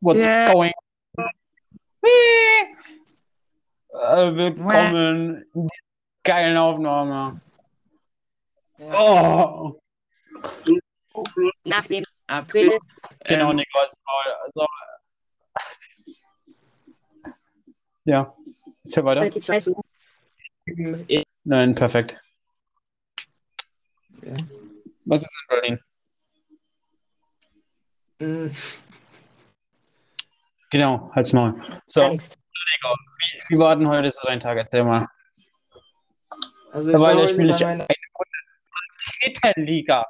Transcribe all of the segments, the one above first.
What's Yeah. going on? Äh, willkommen in dieser geilen Aufnahme. Oh, Nach dem April. genau, Ähm, Nikolaus Maul. Also, ja, erzähl weiter. Nein, perfekt. Was ist in Berlin? Genau, halt's Maul. So, Gar wie, wie war denn heute so dein Tag? Erzähl mal. Also ich Weil ich ich bei eine Raketenliga.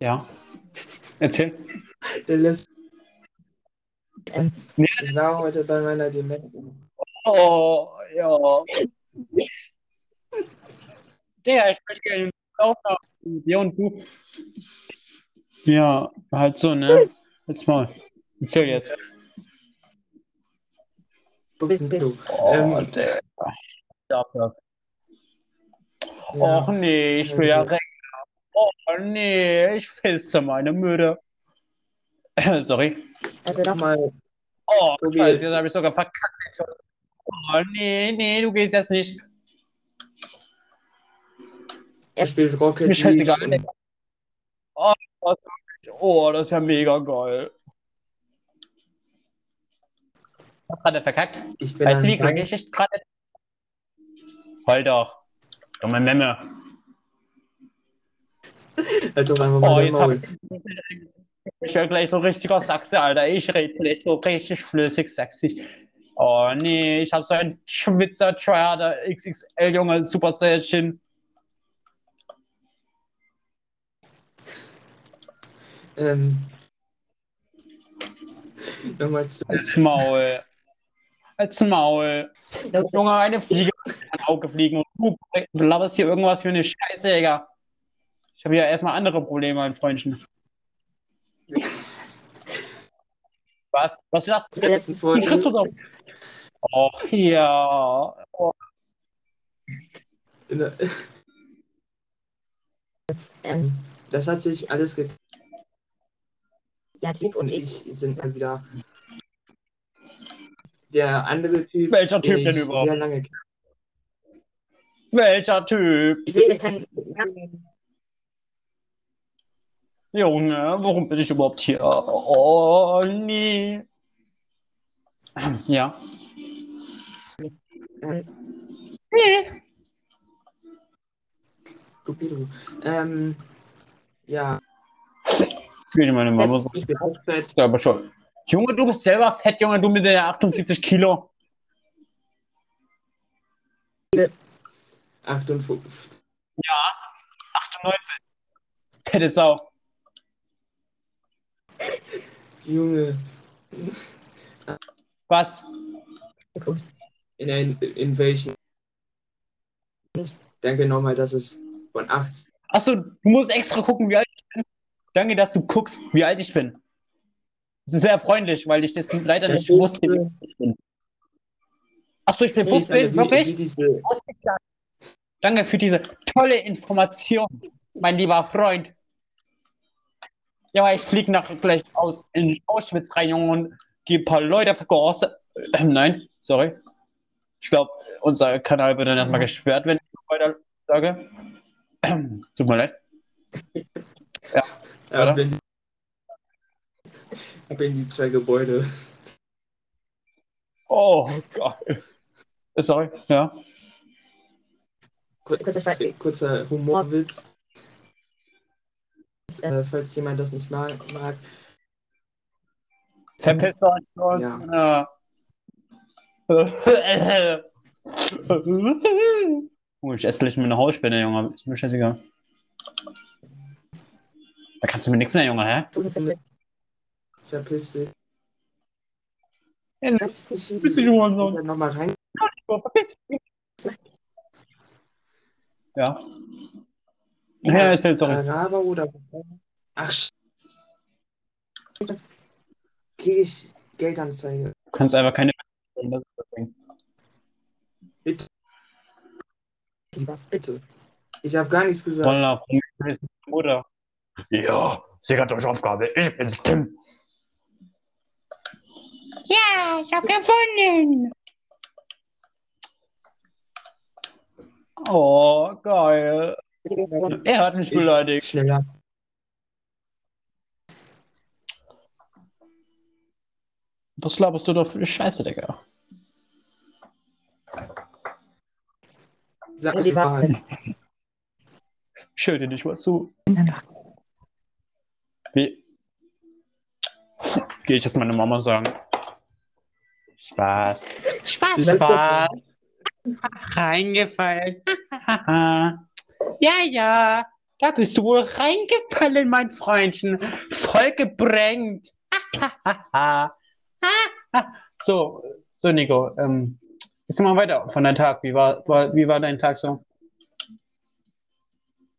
Ja, erzähl. der lässt- Ähm, Ich war heute bei meiner Dementen. Oh, ja. Der, ich möchte gerne Aufnahme mit dir und du. Ja, halt so, ne? Jetzt mal. Erzähl jetzt. bist- Du. Oh, Ähm, der. Dafür. Ja. Och nee, ich will ja Rechner. Oh nee, ich fisse meine Müde. Sorry. Also doch, mal, Oh, scheiße, jetzt habe ich sogar verkackt. Oh nee, nee, du gehst jetzt nicht. er spielt Rocket Mir scheißegal. League. Oh, das ist ja mega geil. Gerade verkackt. Ich bin Weißt du, wie glücklich ich gerade Heul doch. Dumme Memme. Halt doch einfach Oh, jetzt hab ich ja gleich so richtiger Sachse, Alter. Ich rede gleich so richtig flüssig sächsisch. Oh nee, ich hab so ein Schwitzer Triader XXL, Junge, Super Saiyajin. Ähm, nochmal zu. Als Maul. Als Maul. Junge, eine Fliege in mein Auge fliegen und du laberst hier irgendwas für eine Scheiße, Digga. Ich habe ja erstmal andere Probleme, mein Freundchen. Was? Was letzten Letztens Du wollte, doch. Och, ja. Oh, ähm, das hat sich alles geklärt ja, Typ und und ich. ich sind mal wieder der andere Typ, Welcher den Typ denn ich überhaupt? sehr lange Welcher Typ? Ich will jetzt keinen. Junge, warum bin ich überhaupt hier? Oh, nee. Ja. ähm, Nee. Ähm, ja, Wie meine Mama so. ich bin auch fett. Ja, aber schon. Junge, du bist selber fett, Junge, du mit der 78 Kilo. 58. 98. Fette Sau. Junge, Was? in, ein, in welchen? Danke nochmal, dass es von 80. Achso, du musst extra gucken, wie alt ich bin. Danke, dass du guckst, wie alt ich bin. Das ist sehr freundlich, weil ich das leider nicht wusste, wie alt ich bin. Achso, ich bin 15, wie, wirklich? diese. Danke für diese tolle Information, mein lieber Freund. Ja, ich fliege nach gleich aus in Auschwitz rein, Junge, und gehe ein paar Leute vergasen. Äh, nein, sorry. Ich glaube, unser Kanal wird dann erstmal gesperrt, wenn ich weiter sage. Tut mir leid. Ja, Oder? wenn, ab in die zwei Gebäude. Oh Gott. Sorry, ja. Kur Kurzer Humorwitz, Äh, äh, falls jemand das nicht mag. mag. Verpisst euch. Ja. Ja. Oh, ich esse gleich mit einer Hausspinne, Junge. Ist mir scheißegal. Da kannst du mir nichts mehr, Junge, hä? Verpiss dich. Ja, Was? Ich, Bist du schon so? nochmal rein. Verpiss dich. Ja. Ja, erzähl, sorry. Araber oder. Ach, kriege ich Geldanzeige. Du kannst einfach keine. Bitte. Bitte. Ich habe gar nichts gesagt. Voller von Mutter. Ja, Sichert euch Aufgabe. Ich bin's, Tim. Ja, ich hab gefunden. Oh, geil. Er hat mich Ich, beleidigt. schneller. Was laberst du doch für eine Scheiße, Digga? Sag die Wahrheit. Wahrheit. Ich höre dir nicht mal zu. Wie? Gehe ich jetzt meine Mama sagen? Spaß. Spaß. Spaß. Reingefallen. ja, ja. Da bist du wohl reingefallen, mein Freundchen. Voll gebrängt. so, so, Nico. Ähm, jetzt mal weiter von deinem Tag. Wie war, war, wie war dein Tag so?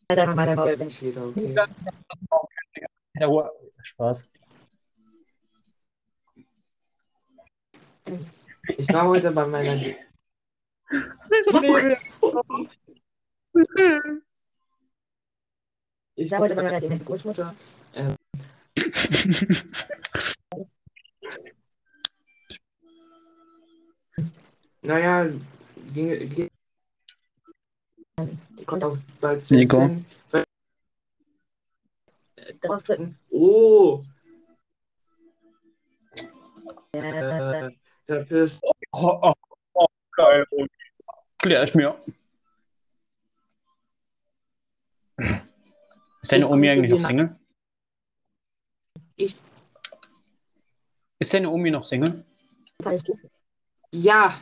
Dann war der wieder, okay. Ja, Ruhe. Spaß. Ich war heute bei meiner. Ich wollte man ja die Großmutter. Ähm, naja, ging, ging Die konnte auch bald zu Nico. Drauf drücken. Oh, Äh, dafür ist Oh, oh, oh, geil. Klär ich mir. Ist deine Omi eigentlich noch Single? ich. Ist deine Omi noch Single? alles gut. Ja,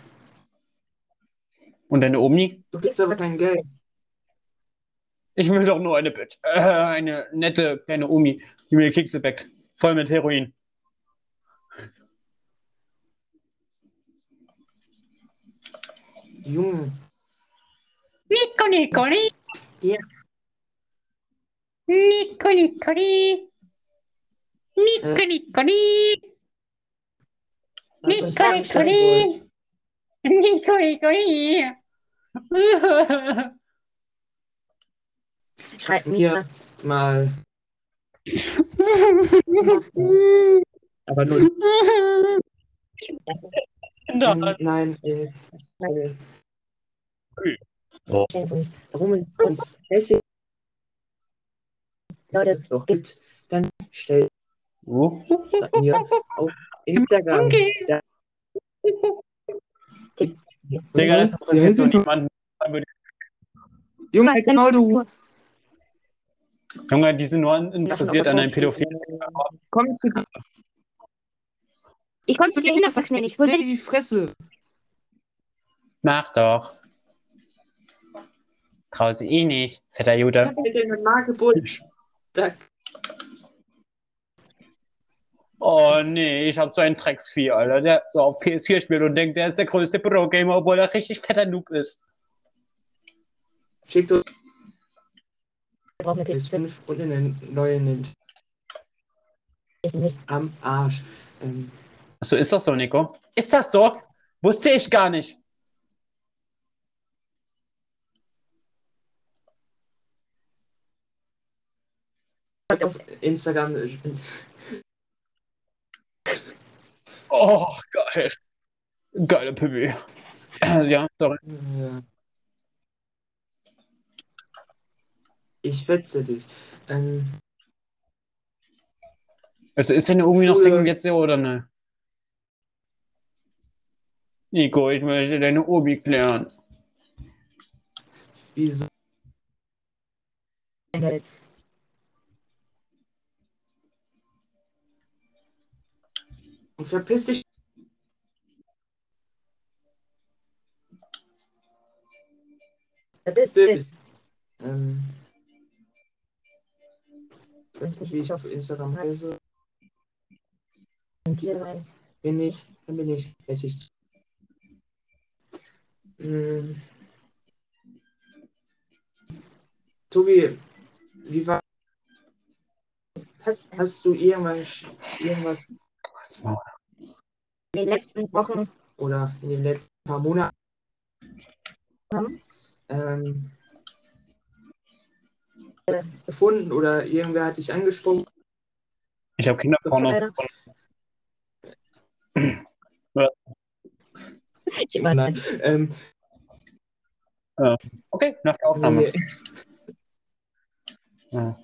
Und deine Omi? Du kriegst aber kein Geld. Ich will doch nur eine Bitch. Äh, eine nette kleine Omi, die mir Kekse backt. Voll mit Heroin. Junge, Nico, Nico, Nico. Ja. Nico, Nico, Nico. Nico. Nico, Nico. Nico, Nico. Nico. Schreibt Hier. mir. mal. Aber nur. Nein. Nein, äh, äh, Leute, warum ist uns Hesse doch gibt, dann stell Oh. mir auf Instagram. Okay. Digga, das interessiert so niemanden. Junge, genau du. Junge, die sind nur interessiert an einem Pädophilen. Komm zu dir Ich komme zu dir hin, das sagst du mir nicht. Wo ich? die Fresse. Mach doch. Trau sie eh nicht, fetter Ich Jude. hab dir deine Da Oh nee, ich hab so einen Drecksvieh, Alter, der so auf PS4 spielt und denkt, der ist der größte Pro-Gamer, obwohl er richtig fetter Noob ist. schickt uns Wir brauchen eine PS5. PS5 und eine neue Nintendo Ich nicht. am Arsch. Ähm, Achso, ist das so, Nico? Ist das so? Wusste ich gar nicht. auf Instagram. äh, Oh, geil. Geile Pipi. Ja, sorry. Ja. Ich schätze dich. Ähm, Also ist deine Omi noch. Single jetzt ja oder ne? Nico, ich möchte deine Omi klären. wieso? Und verpiss dich. Bist du. Ähm, Das ist wie ich auf Instagram heiße. ein Tier rein. Bin ich, dann bin ich hässlich. Hm. Tobi, wie war, Hast hast du irgendwas, irgendwas in den letzten Wochen oder in den letzten paar Monaten Hm? ähm, Äh. Gefunden oder irgendwer hat dich angesprochen Ich habe Kinderporno. Nein. Ähm, Okay, nach der Aufnahme. nee, Ja.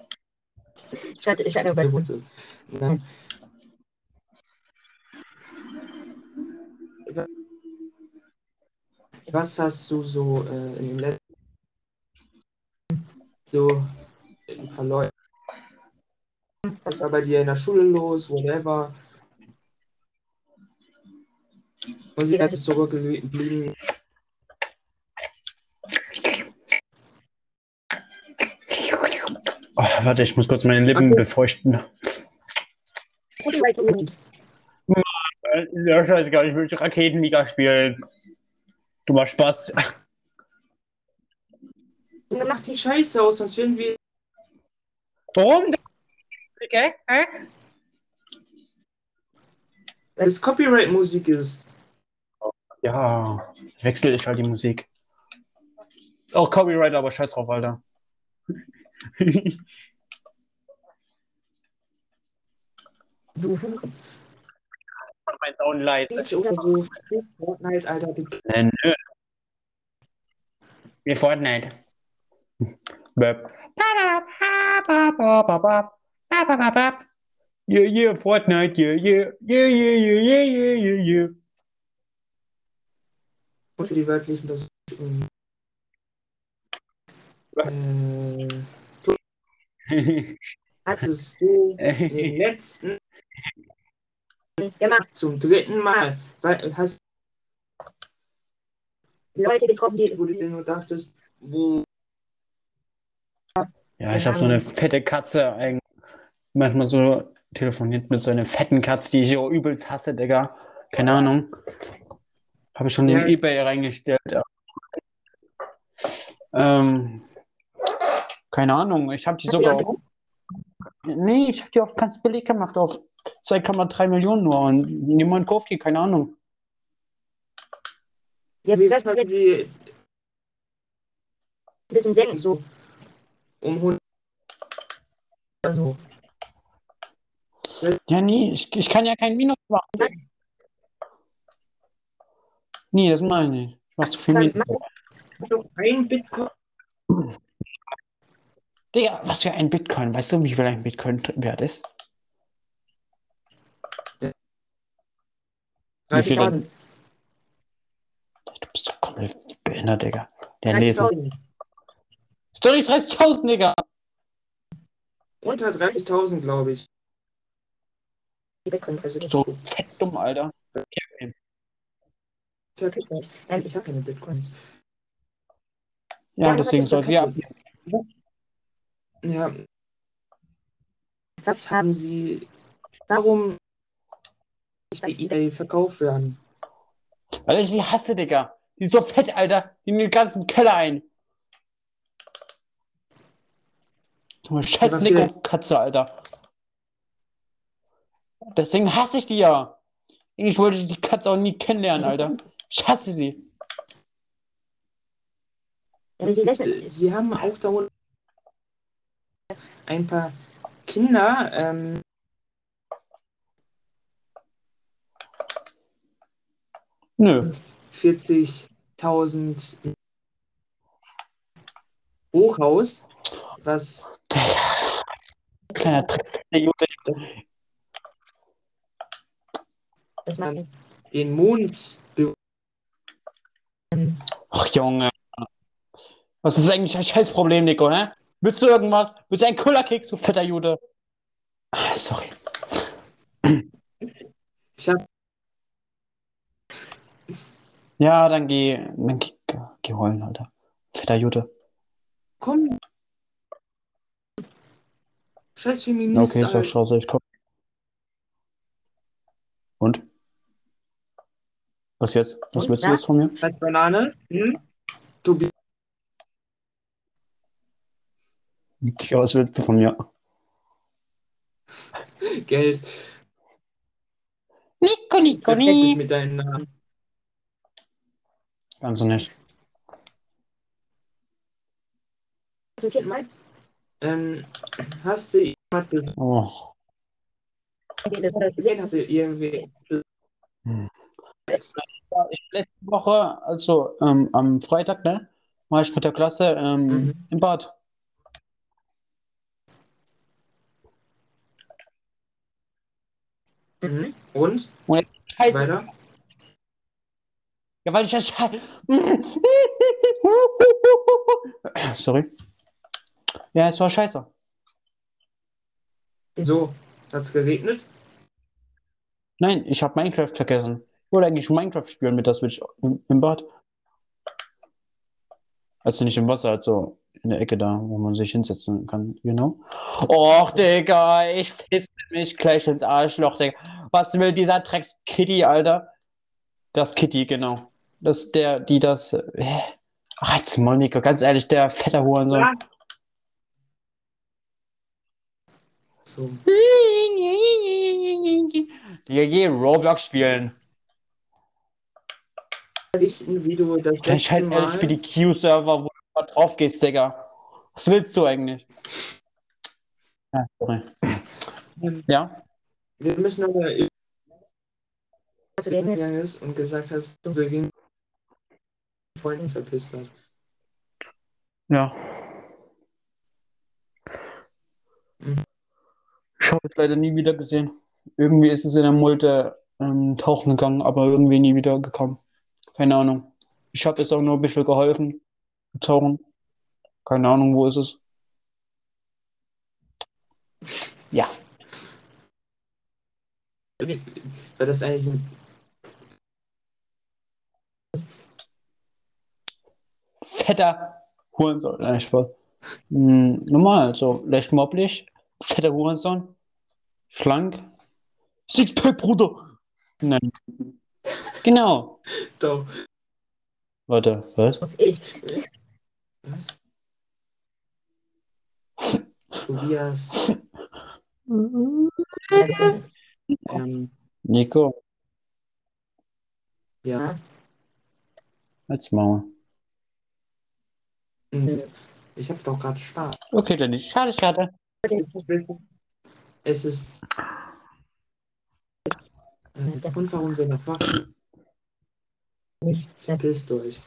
ich hatte, ich hatte bei. Nein. Was hast du so äh, in den letzten so ein paar Leute was war bei dir in der Schule los, whatever? Und wie hast du zurückgeblieben? Oh, warte, ich muss kurz meine Lippen Okay. befeuchten. Ja, scheißegal, ich will Raketenliga spielen. Du machst Spaß. gemacht, Sieht scheiße aus, als wären wir. Warum? Okay. Hä? Das Copyright-Musik ist. Ja, wechsle ich halt die Musik. Auch Copyright, aber scheiß drauf, Alter. Du mein Sound leise. Fortnite, Alter. Äh, nö. Wir Fortnite. Böp. Yeah, yeah, Fortnite, yeah, yeah, yeah, yeah, yeah, yeah, yeah, yeah, Und für die weiblichen Personen. Äh, hattest du den letzten Gemacht, zum dritten Mal, weil, hast Leute getroffen, die. wo du dir nur dachtest, wo Ja, ich habe so eine fette Katze. eigentlich Manchmal so telefoniert mit so einer fetten Katze, die ich so übelst hasse, Digga. Keine Ahnung. Habe ich schon in Ja, es- Ebay reingestellt. ja. Ähm, keine Ahnung. Ich habe die Hast sogar auf. Nee, ich habe die auf ganz billig gemacht, auf 2,3 Millionen nur. Und niemand kauft die, keine Ahnung. Ja, wie war zum jetzt ein bisschen senken, so. Um 100 Oder so. Ja, nee, ich, ich kann ja kein Minus machen. Nee, das meine ich. Ich mach zu viel Minus. ein Bitcoin Digga, was für ein Bitcoin? Weißt du, wie viel ein Bitcoin wert ist? Wie viel das- 30.000. Du bist doch komplett behindert, Digga. Der lesen. 30.000. Ist doch nicht 30.000, Digga. unter 30.000, glaube ich. Die Bitcoin-Preise. So fett dumm, Alter. Ich habe Gibt's nicht. Nein, ich hab keine Bitcoins. Ja, Ja, deswegen das soll ist sie ja ab. Ja, Was haben haben sie. Warum nicht bei eBay verkauft werden? Weil ich sie hasse, Digga. Die ist so fett, Alter. Die nimmt den ganzen Keller ein. Du scheiß Nico-Katze, Alter. Deswegen hasse ich die ja. Ich wollte die Katze auch nie kennenlernen, Alter. Ich hasse sie. Ja, sie Sie haben auch darunter ein paar Kinder. Ähm, Nö. 40.000 Hochhaus, was Kleiner Trick. Der Jute. das machen. den Mond Ach, Junge. Was ist eigentlich ein Scheißproblem, Nico, hä? Willst du irgendwas? Willst du einen Kullerkeks, du fetter Jude? Ah, sorry. Ich habe Ja, dann geh, dann geh, geh heulen, Alter. Fetter Jude. komm. Scheiß Feminist. Okay, doch Alter. scheiße, ich komm. Und? Was jetzt? Was Und, willst du ja? jetzt von mir? Als Banane. Hm? Du bist Digga, was willst du von mir? Geld. Nico, Nico, Nico. mit deinen Namen. Ganz so nicht. Zum vierten Mal. Ähm, hast du jemand gesagt? Oh. gesehen, hast du irgendwie. Ja, ich letzte Woche, also ähm, am Freitag, ne, war ich mit der Klasse ähm, Mhm. im Bad. Mhm. Und? Scheiße. Weiter? Ja, weil ich ja. Sorry. Ja, es war scheiße. So, hat's geregnet? Nein, ich habe Minecraft vergessen. Ich wollte eigentlich Minecraft spielen mit der Switch im, im Bad. Also nicht im Wasser, also in der Ecke da, wo man sich hinsetzen kann, genau. Och, Digga, ich fisse mich gleich ins Arschloch, Digga. Was will dieser Drecks Kitty, Alter? Das Kitty, genau. Das der, die das. Äh, ach, jetzt Monika, ganz ehrlich, der fette Hurensohn. Ja. So. Die je Roblox spielen. Richten, wie du das Kein Scheiß, ehrlich, Mal... spiel die Q-Server, wo du mal drauf gehst, Digga. Was willst du eigentlich? Ja, sorry. Ähm, Ja? Wir müssen aber reden. gegangen ist und gesagt hast, du wegen Freunden verpisst hat. Ja. Ich habe es leider nie wieder gesehen. Irgendwie ist es in der Multe ähm, tauchen gegangen, aber irgendwie nie wieder gekommen. Keine Ahnung. Ich habe es auch nur ein bisschen geholfen. Tauchen. Keine Ahnung, wo ist es? Ja. War das eigentlich ein Fetter Hurensohn. Nein, Spaß. Hm, normal, so leicht mobblig. Fetter Hurensohn. Schlank. Sixpack, Bruder. Nein. Genau. Doch. Warte, was? Ich. Was? Tobias. Ähm, Nico, ja. als Maul. Mhm. Ich habe doch gerade Spaß. Okay, dann nicht. Schade, schade. Es ist. Der Grund, warum wir noch wach sind, Nicht. verpisst euch.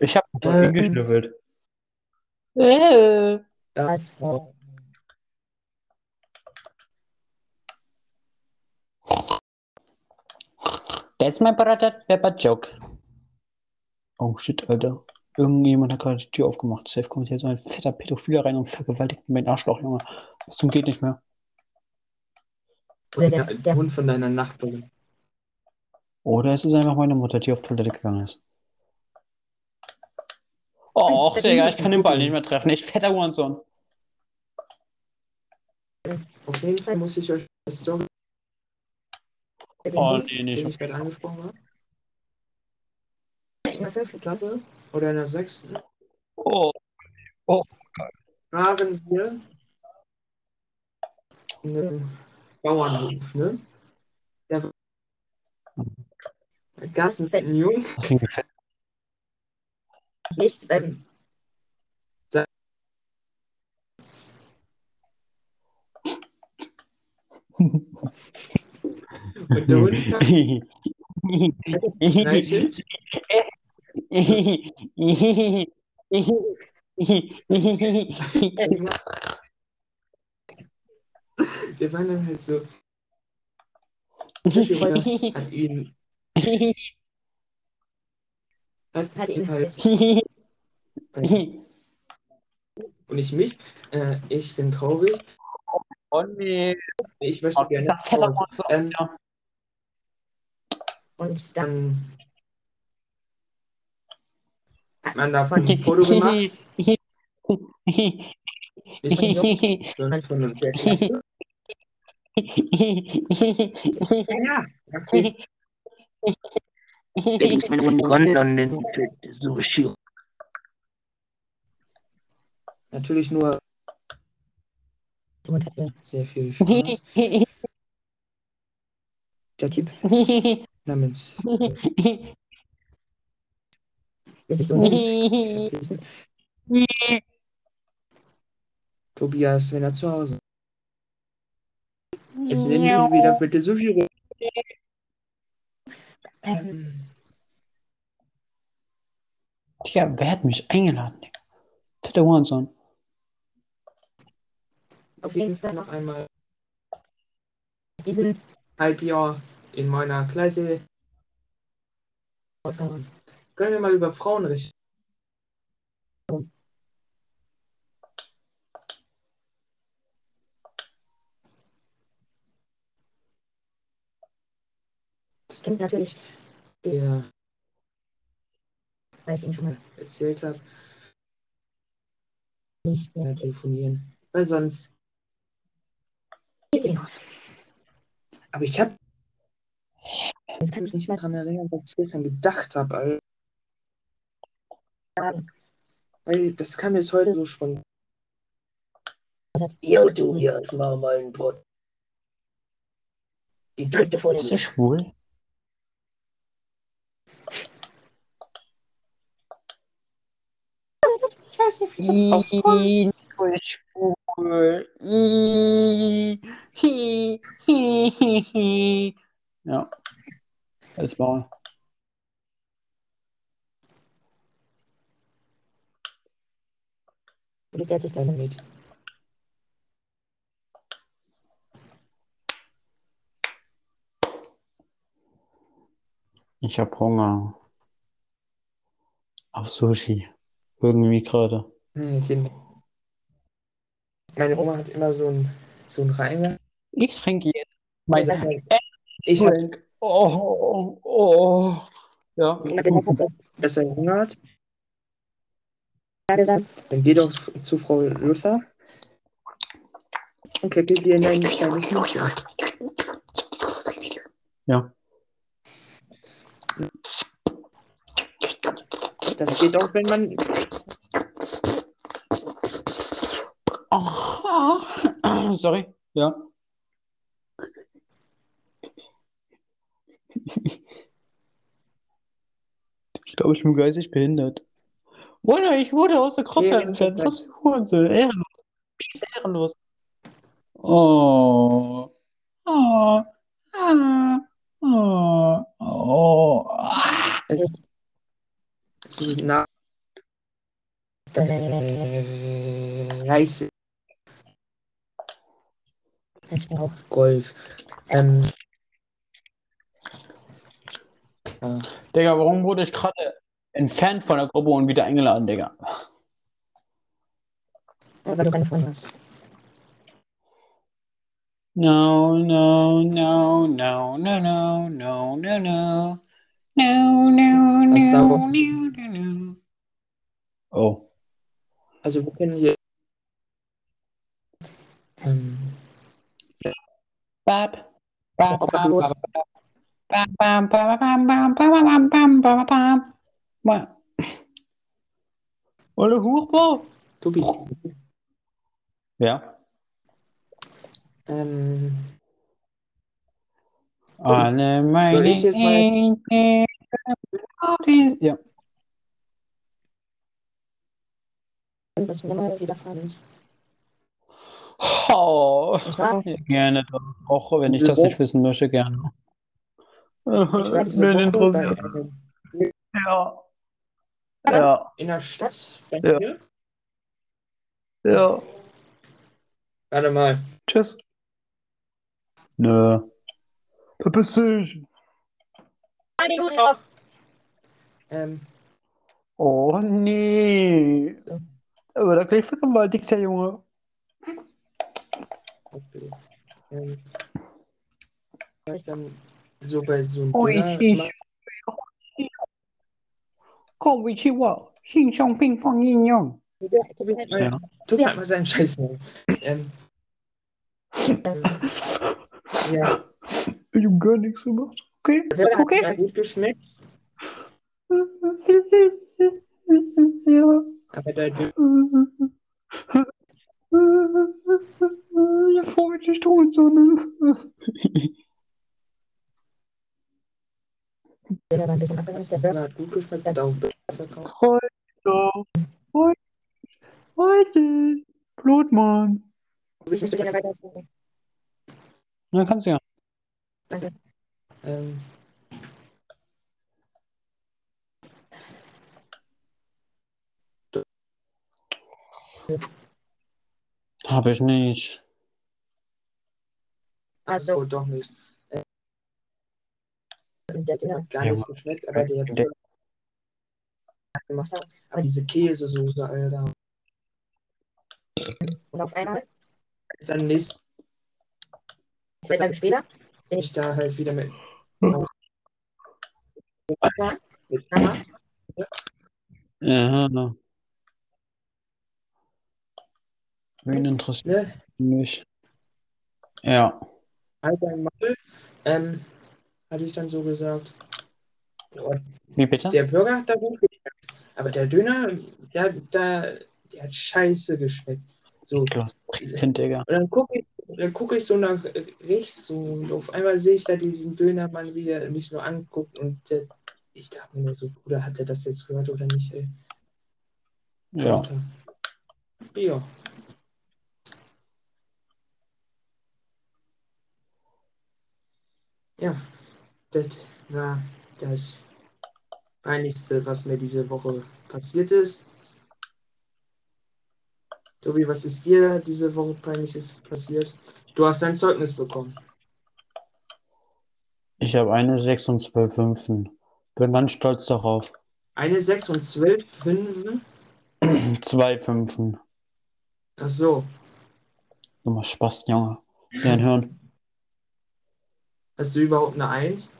Ich habe Ähm. geschnüffelt. Äh. Als Frau. That's my brother pepper joke. Oh shit, Alter. Irgendjemand hat gerade die Tür aufgemacht. Safe kommt hier so ein fetter Pädophiler rein und vergewaltigt meinen Arschloch, Junge. Das zum geht nicht mehr. Oder Der, der, Hund von deiner Nachbarin. Oder es ist einfach meine Mutter, die auf Toilette gegangen ist. Oh, Der Digga, ich kann den Ball nicht mehr treffen. Ich fetter Hurensohn. Auf jeden Fall muss ich euch eine Story, Oh, nee, den nicht. ich gerade angesprochen habe. In der fünften Klasse oder in der sechsten Oh, waren wir in einem Bauernhof, ne? Da gab es einen Jungen, ein Gefäß. Nicht, wenn. und der Hund. Wir waren dann halt so, hat ihn, hat, Hat ihn halt, und ich mich, äh, ich bin traurig, Oh nee. ich möchte Oh, gerne. Hurensohn. Ähm. Und dann man davon ein Foto gemacht. Ich bin von der Klasse. Ja, okay. Natürlich nur sehr viel Spaß. Der Typ namens bis ich so verpissen. Tobias, wenn er zu Hause Jetzt nennen wir wieder bitte Sushi. Ähm, Ähm, Tja, wer hat mich eingeladen, Digga? Fetter Hurensohn. auf jeden Fall noch einmal diesen Halbjahr in meiner Klasse. Ausgaben. Können wir mal über Frauen richten? Das kennt natürlich, Der weil ich ihn schon mal erzählt hat, nicht mehr ja, telefonieren. Weil sonst. aus. Aber ich habe Das kann mich ich nicht mehr daran erinnern, was ich gestern gedacht habe. Sagen. Weil das kam jetzt heute so spontan. Ja, du, hier ist mal mein Brot. Die dritte vor Ist dem er schwul? Ich weiß nicht, wie ist schwul. Ih, hi, hi, hi, hi. Ja. Als Maul. Glück, der hat sich keine Mit. Ich hab Hunger. Auf Sushi. Irgendwie gerade. Kinder. Meine Oma hat immer so ein, so ein Reimer. Ich trinke jetzt meine Ich habe Drink. Oh, oh. Ja. Jemand gesagt hat, dass das erinnert. er gesagt Dann geh doch zu Frau Lusser und kicke dir in dein kleines Mündchen. Ja. Das geht auch, wenn man. Oh. Sorry. Ja. Ich glaube, ich bin geistig behindert. Oder ich wurde aus der Gruppe entfernt. Was für Hurensohn. Ehrenlos. Ehrenlos. Oh. Oh. Ah. Oh. Oh. Ah. Ist äh, Reise ich mir auch Golf. Ähm, ja, Digga, warum wurde ich gerade entfernt von der Gruppe und wieder eingeladen, Digga? weil du keine Freunde hast. No, no, no, no, no, no, no, no, no. No, no, no, auch- no, no, no. Oh. also wir können hier. Ähm, Bab. Bab, Auch bab, los. bab, bam, bam, bam, bam, bam, bam, bam, bam, Ouais. Oder Hochbau? Du bist. Ja. Ähm. Alle meine Engel. Ja. Dann müssen wir mal wieder fragen. Oh, gerne doch, auch wenn ich das nicht wissen möchte, gerne. Ich Bin interessiert. Ja. Ja, in der Stadt. Ja. ja. Warte mal. Tschüss. Nö. Verpiss dich. Ähm, Oh nee. Aber da gleich vergewaltigt der Junge. okay. Ähm, dann so bei so einem Oh, ich, ich. Konnichiwa, Xing Chong Ping Fong Yin Yong. Ja. Tut mir mal seinen Scheiß. Ähm, ja. Ich habe gar nichts gemacht. Okay. okay. Hat gut geschmeckt. ja. Aber da ja, freut sich tot, so ne? Der war ein bisschen abgeranzt, der Burger. Hat gut geschmeckt, hat auch verkauft. Heute. Heute. Heute. Blutmann. Ich möchte gerne weiter erzählen. Na, kannst du ja. Danke. Ähm, Hab ich nicht. Also, wohl doch nicht. Der Döner Hat gar Ja, nicht geschmeckt, aber der, der- gemacht hat. aber diese Käsesoße, Alter. Und auf einmal, Dann nächstes zwei Tage später, bin ich da halt wieder mit. Ja. Wen interessiert ne? mich? Ja. Alter Maul. Ähm, hatte ich dann so gesagt. Und Wie bitte? der Burger hat da gut geschmeckt. Aber der Döner, der, der, der hat scheiße geschmeckt. So. Digga. Und dann gucke ich, dann guck ich so nach rechts so, und auf einmal sehe ich da diesen Dönermann, wie er mich nur anguckt und der, ich dachte mir nur so, Bruder, hat er das jetzt gehört oder nicht, ey? Ja. Alter. Ja. Ja, das war das Peinlichste, was mir diese Woche passiert ist. Tobi, was ist dir diese Woche Peinliches passiert? Du hast dein Zeugnis bekommen. Ich habe eine 6 und 12 Fünften. Bin ganz stolz darauf. Eine 6 und 12 Fünfen? Zwei Fünften. Ach so. Du machst Spaß, Junge. Ja, ein Hirn. Hast du überhaupt eine 1?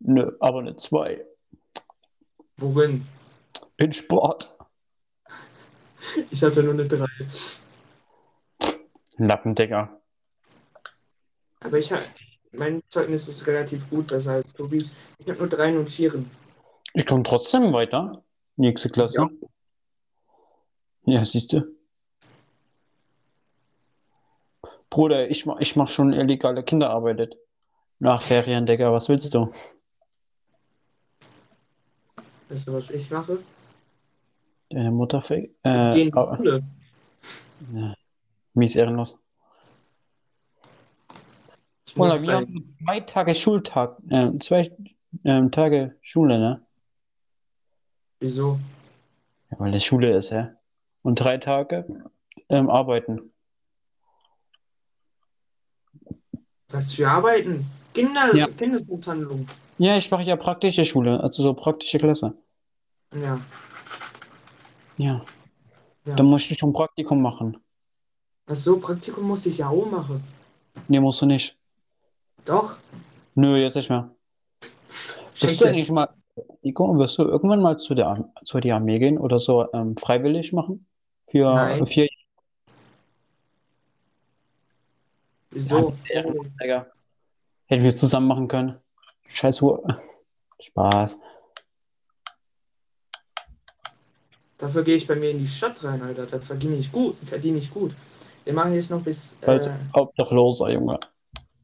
Nö, aber eine 2. Worin? In Sport. Ich hatte nur eine 3. Lappen, Digga. Aber ich habe. Mein Zeugnis ist relativ gut, besser als Tobis. Ich habe nur 3 und 4. Ich komme trotzdem weiter. Nächste Klasse. Ja, siehst du. Bruder, ich mach, ich mach schon illegale Kinderarbeit. Nach Ferien, Digga, was willst du? Weißt du, was ich mache? Deine Mutter fake? Äh, gehe in die Schule. ja. Mies ehrenlos. Muss wir haben zwei Tage Schultag, äh, zwei ähm, Tage Schule, ne? wieso? Ja, weil das Schule ist, hä? Und drei Tage ähm, arbeiten. Was für Arbeiten? Kinder, Ja. Kindesmisshandlung. Ja, ich mache ja praktische Schule, also so praktische Klasse. Ja. Ja. Ja. Dann musst du schon Praktikum machen. Ach so, Praktikum muss ich ja auch machen. Nee, musst du nicht. Doch. Nö, jetzt nicht mehr. Willst du eigentlich mal, Nico, wirst du irgendwann mal zu der, zu der Armee gehen oder so ähm, freiwillig machen? Für Nein. vier Wieso? Digga. Hätten wir es zusammen machen können. Scheiß Uhr. Spaß. Dafür gehe ich bei mir in die Stadt rein, Alter. Da verdiene ich gut. Verdiene ich gut. Wir machen jetzt noch bis Als äh, Obdachloser, Junge.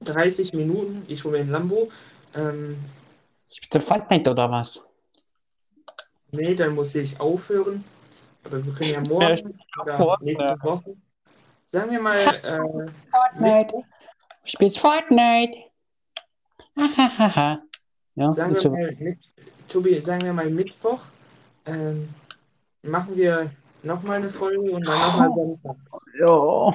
30 Minuten. Ich hole mir ein Lambo. Ähm, Spielst du Fortnite oder was? nee, dann muss ich aufhören. Aber wir können ja Ja, morgen oder Fortnite. nächste Woche. Sagen wir mal, äh, Fortnite. Du spielst Fortnite. Hahaha. ja, sagen wir mal, mit, Tobi, sagen wir mal Mittwoch. Ähm, machen wir nochmal eine Folge und dann nochmal Sonntag. Ja.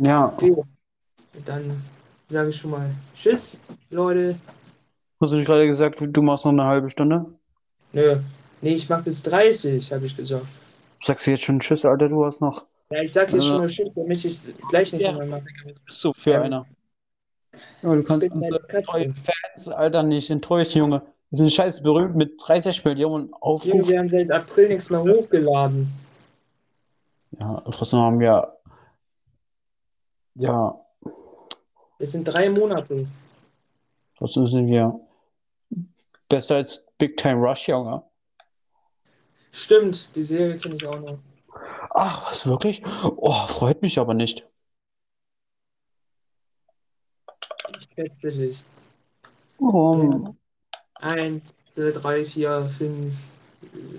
Ja. Okay. Dann sage ich schon mal Tschüss, Leute. Hast du nicht gerade gesagt, du machst noch eine halbe Stunde? Nö. Nee, ich mach bis 30, habe ich gesagt. Sagst du jetzt schon Tschüss, Alter, du hast noch. Ja, ich sag jetzt Ja. schon mal Tschüss, damit ich es gleich nicht Ja. mehr mache. Bist du für Ähm, einer? Ja, du kannst unsere treuen Fans, Alter, nicht enttäuschen, Junge. Wir sind scheiße berühmt mit 30 Millionen Junge, Aufrufen. wir haben seit April nichts mehr hochgeladen. Ja, trotzdem haben wir. Ja, Es sind drei Monate. trotzdem sind wir besser als Big Time Rush, Junge. Stimmt, die Serie kenne ich auch noch. Ach, was wirklich? Oh, freut mich aber nicht. Ich schätze dich. Warum? Eins, zwei, drei, vier, fünf,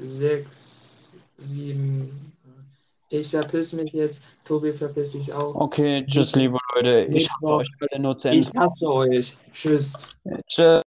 sechs, sieben. Ich verpiss mich jetzt. Tobi verpiss dich auch. Okay, tschüss, liebe Leute. Ich hasse euch alle nur zu Ich Ende. hasse euch. Tschüss. Tschüss.